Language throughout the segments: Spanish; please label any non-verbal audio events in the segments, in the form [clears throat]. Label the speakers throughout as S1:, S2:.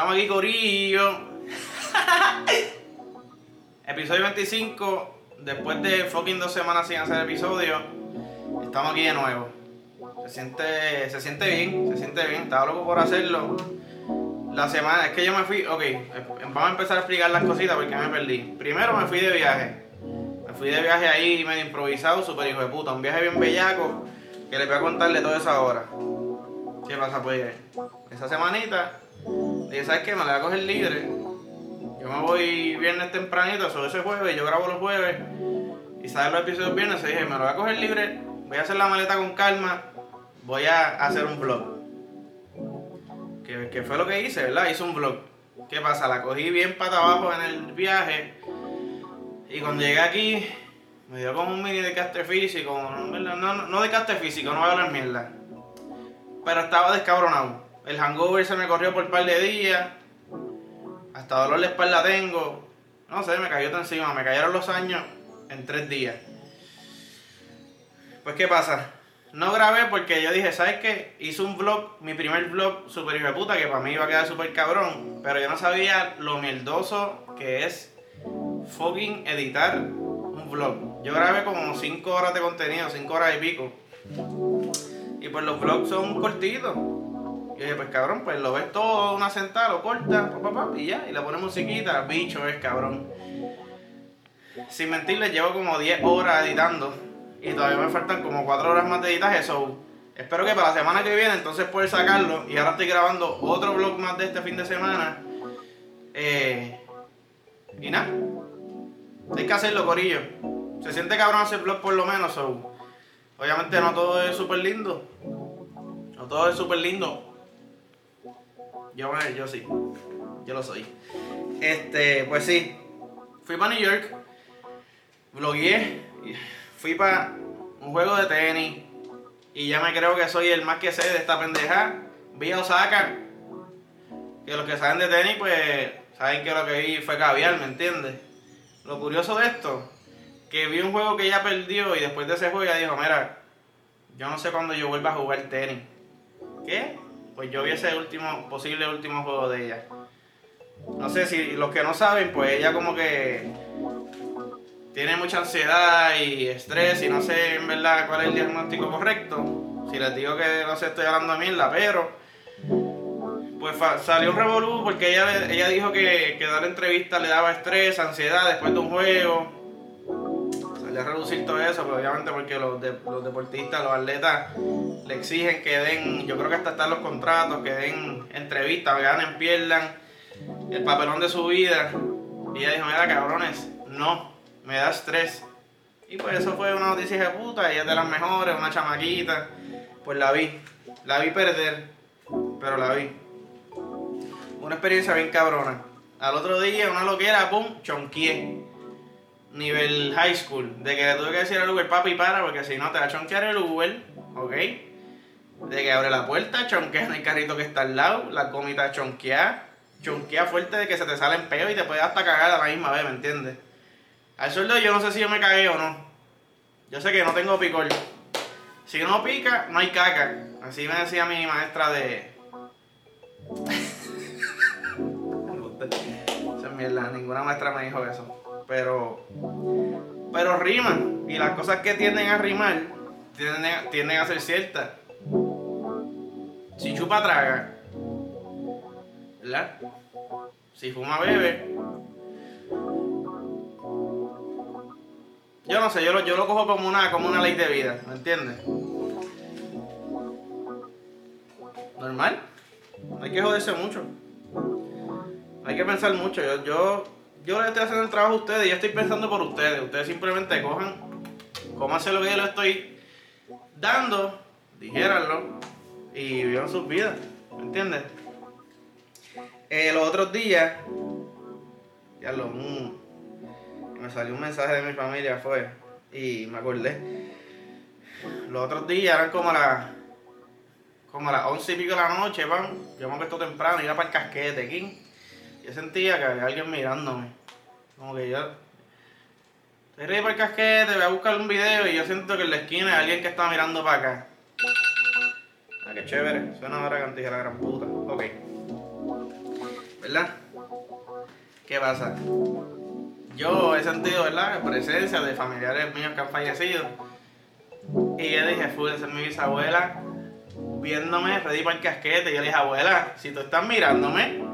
S1: Estamos aquí, Corillo. [laughs] episodio 25. Después de fucking dos semanas sin hacer episodio, estamos aquí de nuevo. Se siente, se siente bien, se siente bien. Estaba loco por hacerlo. La semana, es que yo me fui, ok, vamos a empezar a explicar las cositas porque me perdí. Primero me fui de viaje. Me fui de viaje ahí medio improvisado, super hijo de puta. Un viaje bien bellaco que les voy a contarle toda esa hora. ¿Qué pasa? Pues esa semanita, dije, ¿sabes qué? Me la voy a coger libre. Yo me voy viernes tempranito, sobre ese jueves, yo grabo los jueves y salen los episodios viernes. Y dije, me lo voy a coger libre, voy a hacer la maleta con calma, voy a hacer un vlog. Que, fue lo que hice, ¿verdad? Hice un vlog. ¿Qué pasa? La cogí bien para abajo en el viaje. Y cuando llegué aquí, me dio como un mini de caste físico. No, no, no de caste físico, no voy a hablar mierda. Pero estaba descabronado. El hangover se me corrió por un par de días. Hasta dolor de espalda tengo. No sé, me cayó todo encima. Me cayeron los años en tres días. Pues, ¿qué pasa? No grabé porque yo dije, ¿sabes qué? Hice un vlog, mi primer vlog super hijo de puta, que para mí iba a quedar súper cabrón. Pero yo no sabía lo mierdoso que es fucking editar un vlog. Yo grabé como 5 horas de contenido, 5 horas y pico. Y pues los vlogs son cortitos. Y dije, pues cabrón, pues lo ves todo una sentada, lo corta, papá, y ya, y le pones musiquita, bicho es cabrón. Sin mentirles, llevo como 10 horas editando y todavía me faltan como 4 horas más de editaje. So, espero que para la semana que viene entonces poder sacarlo. Y ahora estoy grabando otro vlog más de este fin de semana. Eh, y nada, hay que hacerlo, Corillo. Se siente cabrón hacer vlog por lo menos. So, obviamente no todo es súper lindo. No todo es súper lindo. Yo, yo sí, yo lo soy. Este, pues sí, fui para New York, vlogué fui para un juego de tenis y ya me creo que soy el más que sé de esta pendeja. Vi a Osaka, que los que saben de tenis, pues saben que lo que vi fue caviar, ¿me entiendes? Lo curioso de esto, que vi un juego que ella perdió y después de ese juego ella dijo, mira, yo no sé cuándo yo vuelva a jugar tenis. ¿Qué? Pues yo vi ese último, posible último juego de ella. No sé si los que no saben, pues ella como que tiene mucha ansiedad y estrés y no sé en verdad cuál es el diagnóstico correcto. Si les digo que no sé, estoy hablando de mierda, pero pues salió un revolú porque ella, ella dijo que, que dar entrevistas le daba estrés, ansiedad después de un juego. A reducir todo eso, pero obviamente porque los, los deportistas, los atletas le exigen que den, yo creo que hasta están los contratos, que den entrevistas, ganen, pierdan el papelón de su vida. Y ella dijo, mira cabrones, no, me da estrés. Y pues eso fue una noticia de puta, ella es de las mejores, una chamaquita. Pues la vi, la vi perder, pero la vi. Una experiencia bien cabrona. Al otro día, una loquera, pum, chonquié. Nivel high school. De que tuve que decir al Uber, papi, para, porque si no te va a chonquear el Uber, ¿ok? De que abre la puerta, chonquea en el carrito que está al lado, la comida chonquea. Chonquea fuerte de que se te salen peos y te puede hasta cagar a la misma vez, ¿me entiendes? Al sueldo yo no sé si yo me cagué o no. Yo sé que no tengo picor. Si no pica, no hay caca. Así me decía mi maestra de. [laughs] Esa es mierda, ninguna maestra me dijo eso. Pero. Pero riman. Y las cosas que tienden a rimar tienden, tienden a ser ciertas. Si chupa, traga. ¿Verdad? Si fuma, bebe. Yo no sé, yo lo, yo lo cojo como una, como una ley de vida, ¿me entiendes? Normal. No hay que joderse mucho. hay que pensar mucho. Yo, yo, yo le estoy haciendo el trabajo a ustedes yo estoy pensando por ustedes. Ustedes simplemente cojan, cómanse lo que yo les estoy dando, dijéranlo y vivan sus vidas. ¿Me entiendes? Eh, los otros días, ya lo, me salió un mensaje de mi familia, fue, y me acordé. Los otros días eran como las como las once y pico de la noche, van. Yo me acuesto temprano, iba para el casquete, aquí. Yo sentía que había alguien mirándome. Como que yo. Estoy ready para el casquete, voy a buscar un video y yo siento que en la esquina hay alguien que está mirando para acá. Ah, qué chévere. Suena ahora cantidad la gran puta. Ok. ¿verdad? ¿Qué pasa? Yo he sentido, ¿verdad? Presencia de familiares míos que han fallecido. Y yo dije, fui, esa es mi bisabuela viéndome, pedí para el casquete. Y yo le dije, abuela, si tú estás mirándome,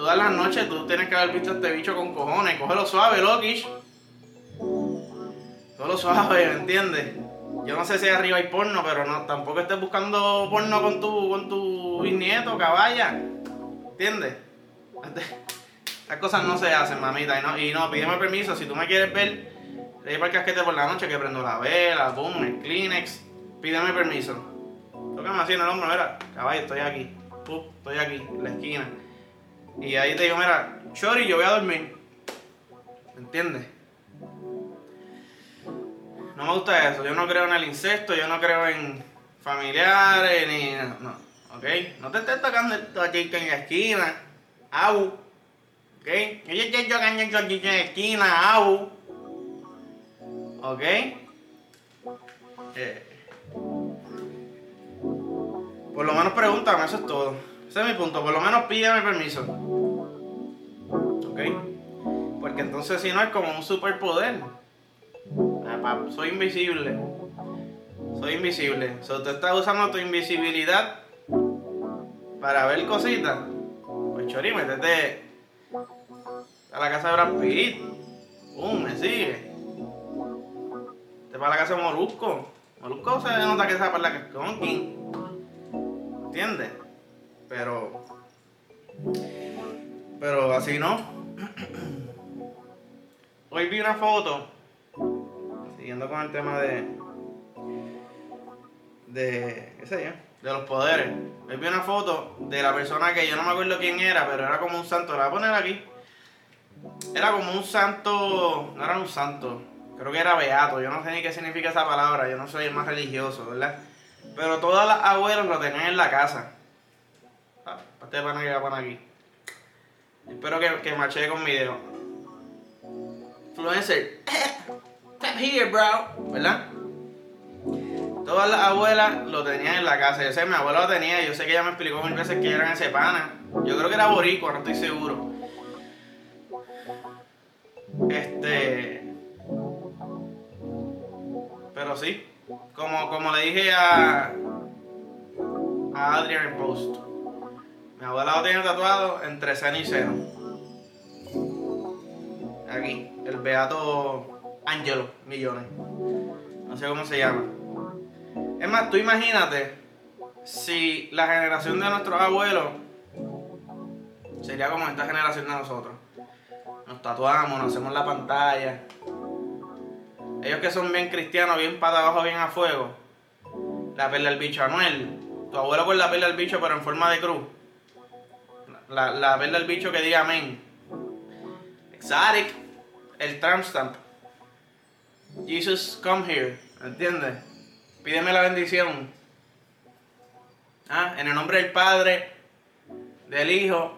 S1: todas las noches tú tienes que haber visto a este bicho con cojones. Cógelo suave, Lokish. Cógelo suave, ¿me entiendes? Yo no sé si arriba hay porno, pero no, tampoco estés buscando porno con tu, con tu bisnieto, caballa. ¿Entiendes? Estas cosas no se hacen, mamita. Y no, y no, pídeme permiso. Si tú me quieres ver, le para el casquete por la noche que prendo la vela, boom, el Kleenex. Pídeme permiso. Tócame así en el hombro, mira, caballo, estoy aquí. estoy aquí, en la esquina. Y ahí te digo, mira, Chori, yo voy a dormir. ¿Me entiendes? No me gusta eso. Yo no creo en el incesto, yo no creo en familiares, ni. No, ¿ok? No te estés tocando el chica en la esquina. Au. ¿Ok? Yo tocando el chica en la esquina, au. ¿Ok? Eh. Por lo menos pregúntame, eso es todo. Ese es mi punto. Por lo menos pídeme permiso. ¿Ok? Porque entonces si no es como un superpoder. Ah, soy invisible. Soy invisible. O sea, tú estás usando tu invisibilidad para ver cositas. Pues chori, métete a la casa de Brad Pitt. ¡Pum! Me sigue. Te va a la casa de Molusco. Molusco se nota que sabe para la casconquín. ¿Entiendes? Pero. Pero así no. [clears throat] Hoy vi una foto siguiendo con el tema de. de. qué sé yo, de los poderes. Me vi una foto de la persona que yo no me acuerdo quién era, pero era como un santo. La voy a poner aquí. Era como un santo. No era un santo. Creo que era beato. Yo no sé ni qué significa esa palabra. Yo no soy el más religioso, ¿verdad? Pero todas las abuelas lo tenían en la casa. Este pana que va aquí. Espero que, que maché con mi dedo. Influencer. Step [coughs] here, bro. ¿Verdad? Todas las abuelas lo tenían en la casa. Yo sé, mi abuela lo tenía. Yo sé que ella me explicó mil veces que eran ese pana. Yo creo que era boricua, no estoy seguro. Este. Pero sí. Como, como le dije a. A Adrian post. Mi abuela lo tiene tatuado entre seno y seno. Aquí. El beato Angelo Millones. No sé cómo se llama. Es más, tú imagínate si la generación de nuestros abuelos sería como esta generación de nosotros. Nos tatuamos, nos hacemos la pantalla. Ellos que son bien cristianos, bien para abajo, bien a fuego. La perla del bicho Anuel. Tu abuelo con la perla del bicho, pero en forma de cruz. La, la perla del bicho que diga amén. Exotic. El tramp stamp. Jesus, come here. ¿Entiendes? Pídeme la bendición. ¿Ah? En el nombre del Padre, del Hijo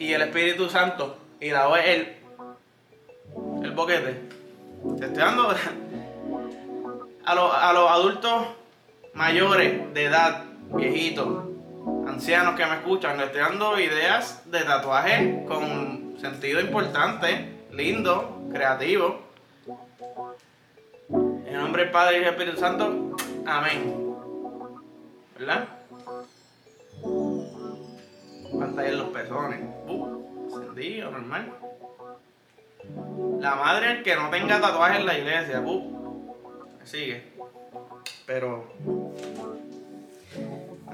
S1: y el Espíritu Santo. Y la voz el, el boquete. Te estoy dando a los, a los adultos mayores de edad, viejitos, ancianos que me escuchan, les estoy dando ideas de tatuaje con sentido importante, lindo, creativo en nombre del Padre y del Espíritu Santo. Amén. ¿Verdad? Pantalla en los pezones. Uh, encendido, normal. La madre que no tenga tatuaje en la iglesia. Uh, sigue. Pero.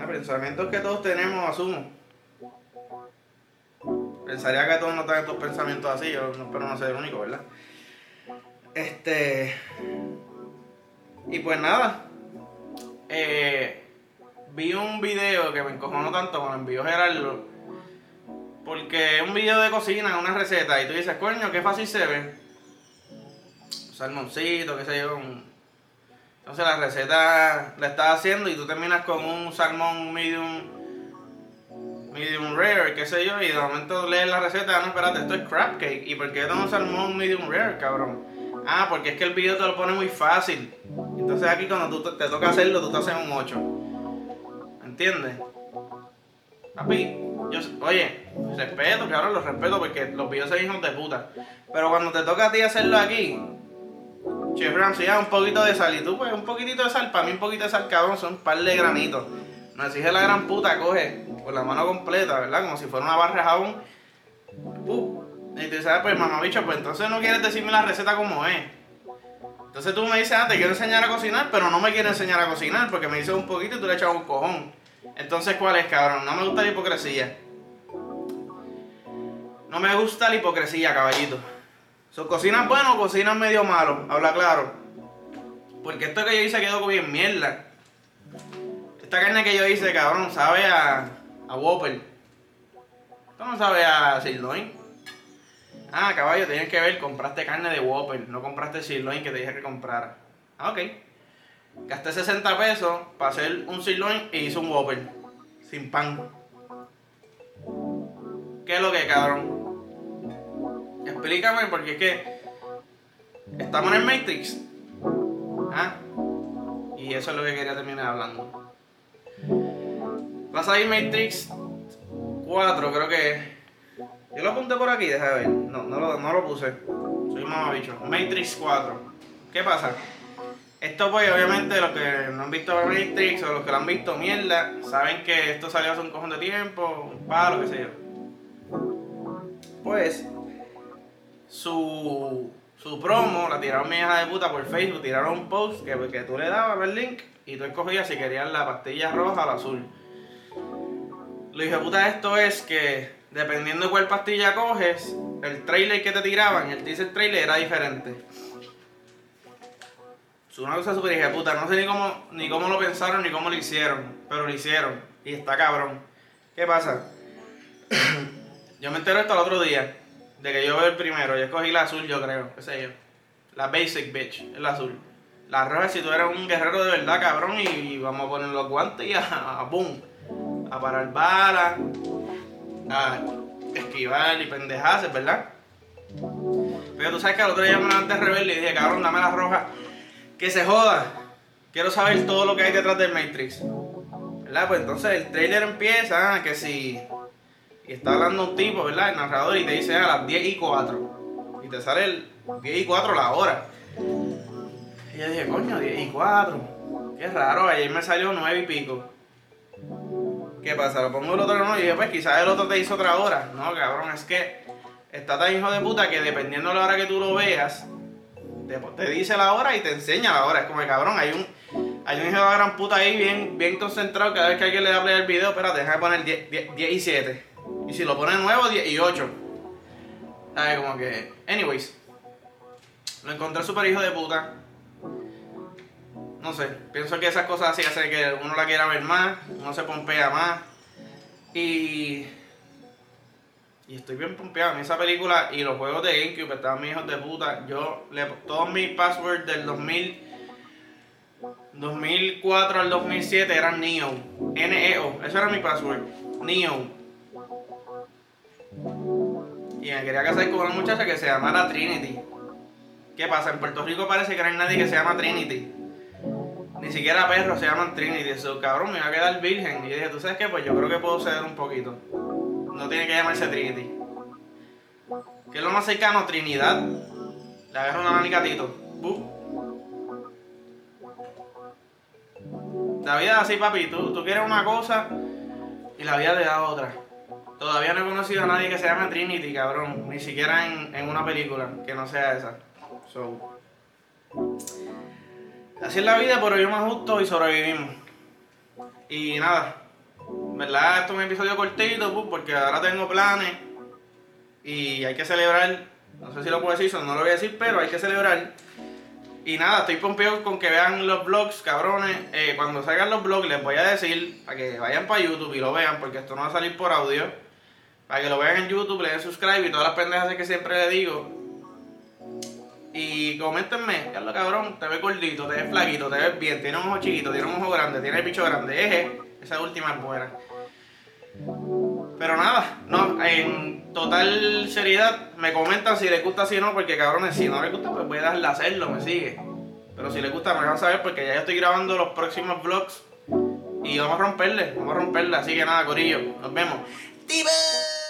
S1: Ah, pensamientos que todos tenemos, asumo. Pensaría que todos no tengan estos pensamientos así, yo no espero no ser el único, ¿verdad? Este. Y pues nada, eh, vi un video que me encojonó tanto cuando envió Gerardo. Porque es un video de cocina, una receta, y tú dices, coño, qué fácil se ve. Un salmoncito, qué sé yo. Entonces la receta la estás haciendo y tú terminas con un salmón medium medium rare, qué sé yo, y de momento lees la receta, no, espérate, esto es crab cake. ¿Y por qué tengo un salmón medium rare, cabrón? Ah, porque es que el video te lo pone muy fácil. Entonces aquí cuando tú te, toca hacerlo, tú te haces un 8. ¿Entiendes? Papi, yo, oye, respeto, cabrón, los respeto porque los videos son hijos de puta. Pero cuando te toca a ti hacerlo aquí, Chef Ramsay, un poquito de sal. Y tú, pues, un poquitito de sal. Para mí, un poquito de sal, cabrón, son un par de granitos. No exige la gran puta, coge con la mano completa, ¿verdad? Como si fuera una barra de jabón. Uh, y tú ah, pues, mamá bicho, pues entonces no quieres decirme la receta como es. Entonces tú me dices, ah, te quiero enseñar a cocinar, pero no me quieres enseñar a cocinar porque me dices un poquito y tú le echas un cojón. Entonces, ¿cuál es, cabrón? No me gusta la hipocresía. No me gusta la hipocresía, caballito. So, ¿Cocinas bueno o cocinas medio malo? Habla claro. Porque esto que yo hice quedó bien mierda. Esta carne que yo hice, cabrón, sabe a, a Whopper. Esto no sabe a sirloin. Ah, caballo, tienes que ver, compraste carne de Whopper, no compraste sirloin que te dije que comprara. Ah, ok. Gasté 60 pesos para hacer un sirloin y hice un Whopper. Sin pan. ¿Qué es lo que, cabrón? Explícame, porque es que estamos en el Matrix. ¿Ah? Y eso es lo que quería terminar hablando. Vas a ir Matrix 4, creo que. Yo lo apunté por aquí, déjame ver. No, no lo, no lo puse. Soy mamabicho. Matrix 4. ¿Qué pasa? Esto pues obviamente los que no han visto Matrix o los que lo han visto mierda, saben que esto salió hace un cojón de tiempo, un palo, qué sé yo. Pues su, su promo, la tiraron mi hija de puta por Facebook, tiraron un post que, tú le dabas el link y tú escogías si querías la pastilla roja o la azul. Lo dije puta esto es que dependiendo de cuál pastilla coges, el trailer que te tiraban, el teaser trailer era diferente. Es una cosa súper hija puta, no sé ni cómo, ni cómo lo pensaron ni cómo lo hicieron, pero lo hicieron. Y está cabrón. ¿Qué pasa? [coughs] yo me entero esto el otro día de que yo veo el primero, yo escogí la azul, yo creo, qué sé yo. La basic bitch, es la azul. La roja, si tú eres un guerrero de verdad, cabrón, y vamos a poner los guantes y a, boom. A parar balas, a esquivar y pendejadas, ¿verdad? Pero tú sabes que al otro día me levanté rebelde y dije, cabrón, dame la roja. Que se joda. Quiero saber todo lo que hay detrás del Matrix. ¿Verdad? Pues entonces el trailer empieza, ah, que si y está hablando un tipo, ¿verdad? El narrador y te dice a las 10 y 4. Y te sale el 10 y 4 la hora. Y yo dije, coño, 10 y 4. Qué raro, ayer me salió 9 y pico. ¿Qué pasa? Lo pongo el otro no y dije, pues quizás el otro te hizo otra hora. No, cabrón, es que está tan hijo de puta que dependiendo de la hora que tú lo veas, te, dice la hora y te enseña la hora. Es como, cabrón, hay un, hay un hijo de la gran puta ahí bien, bien concentrado. Cada vez que alguien le da play video, espérate, déjame poner 10, 10, 10 y 7. Y si lo pone nuevo, 10 y 8. ¿Sabes? Como que. Anyways. Lo encontré súper hijo de puta. No sé. Pienso que esas cosas así hacen que uno la quiera ver más. Uno se pompea más. Y. Y estoy bien pompeado. A esa película y los juegos de GameCube estaban mis hijos de puta. Yo le. Todos mis passwords del 2000. 2004 al 2007 eran Neo. N-E-O. Eso era mi password. Neo. Y me quería casar con una muchacha que se llamara Trinity. ¿Qué pasa? En Puerto Rico parece que no hay nadie que se llama Trinity. Ni siquiera perros se llaman Trinity. Eso, cabrón, me va a quedar virgen. Y dije, ¿tú sabes qué? Pues yo creo que puedo ceder un poquito. No tiene que llamarse Trinity. ¿Qué es lo más cercano? Trinidad. Le agarro una manicatito. La vida es así, papi. Tú, tú quieres una cosa y la vida te da otra. Todavía no he conocido a nadie que se llame Trinity, cabrón. Ni siquiera en, una película que no sea esa. So. Así es la vida, pero yo me ajusto y sobrevivimos. Y nada. ¿Verdad? Esto es un episodio cortito, pues, porque ahora tengo planes. Y hay que celebrar. No sé si lo puedo decir, no lo voy a decir, pero hay que celebrar. Y nada, estoy pompeado con que vean los vlogs, cabrones. Eh, cuando salgan los vlogs les voy a decir para que vayan para YouTube y lo vean, porque esto no va a salir por audio. Para que lo vean en YouTube, le den subscribe y todas las pendejas que siempre le digo. Y coméntenme, lo cabrón, te ves gordito, te ves flaquito, te ves bien, tiene un ojo chiquito, tiene un ojo grande, tiene el picho grande, eje, esa última es buena. Pero nada, no, en total seriedad, me comentan si les gusta, si no, porque cabrones, si no les gusta, pues voy a darle a hacerlo, me sigue. Pero si les gusta, me van a saber porque ya estoy grabando los próximos vlogs y vamos a romperle, vamos a romperle, así que nada, Corillo, nos vemos. ティブ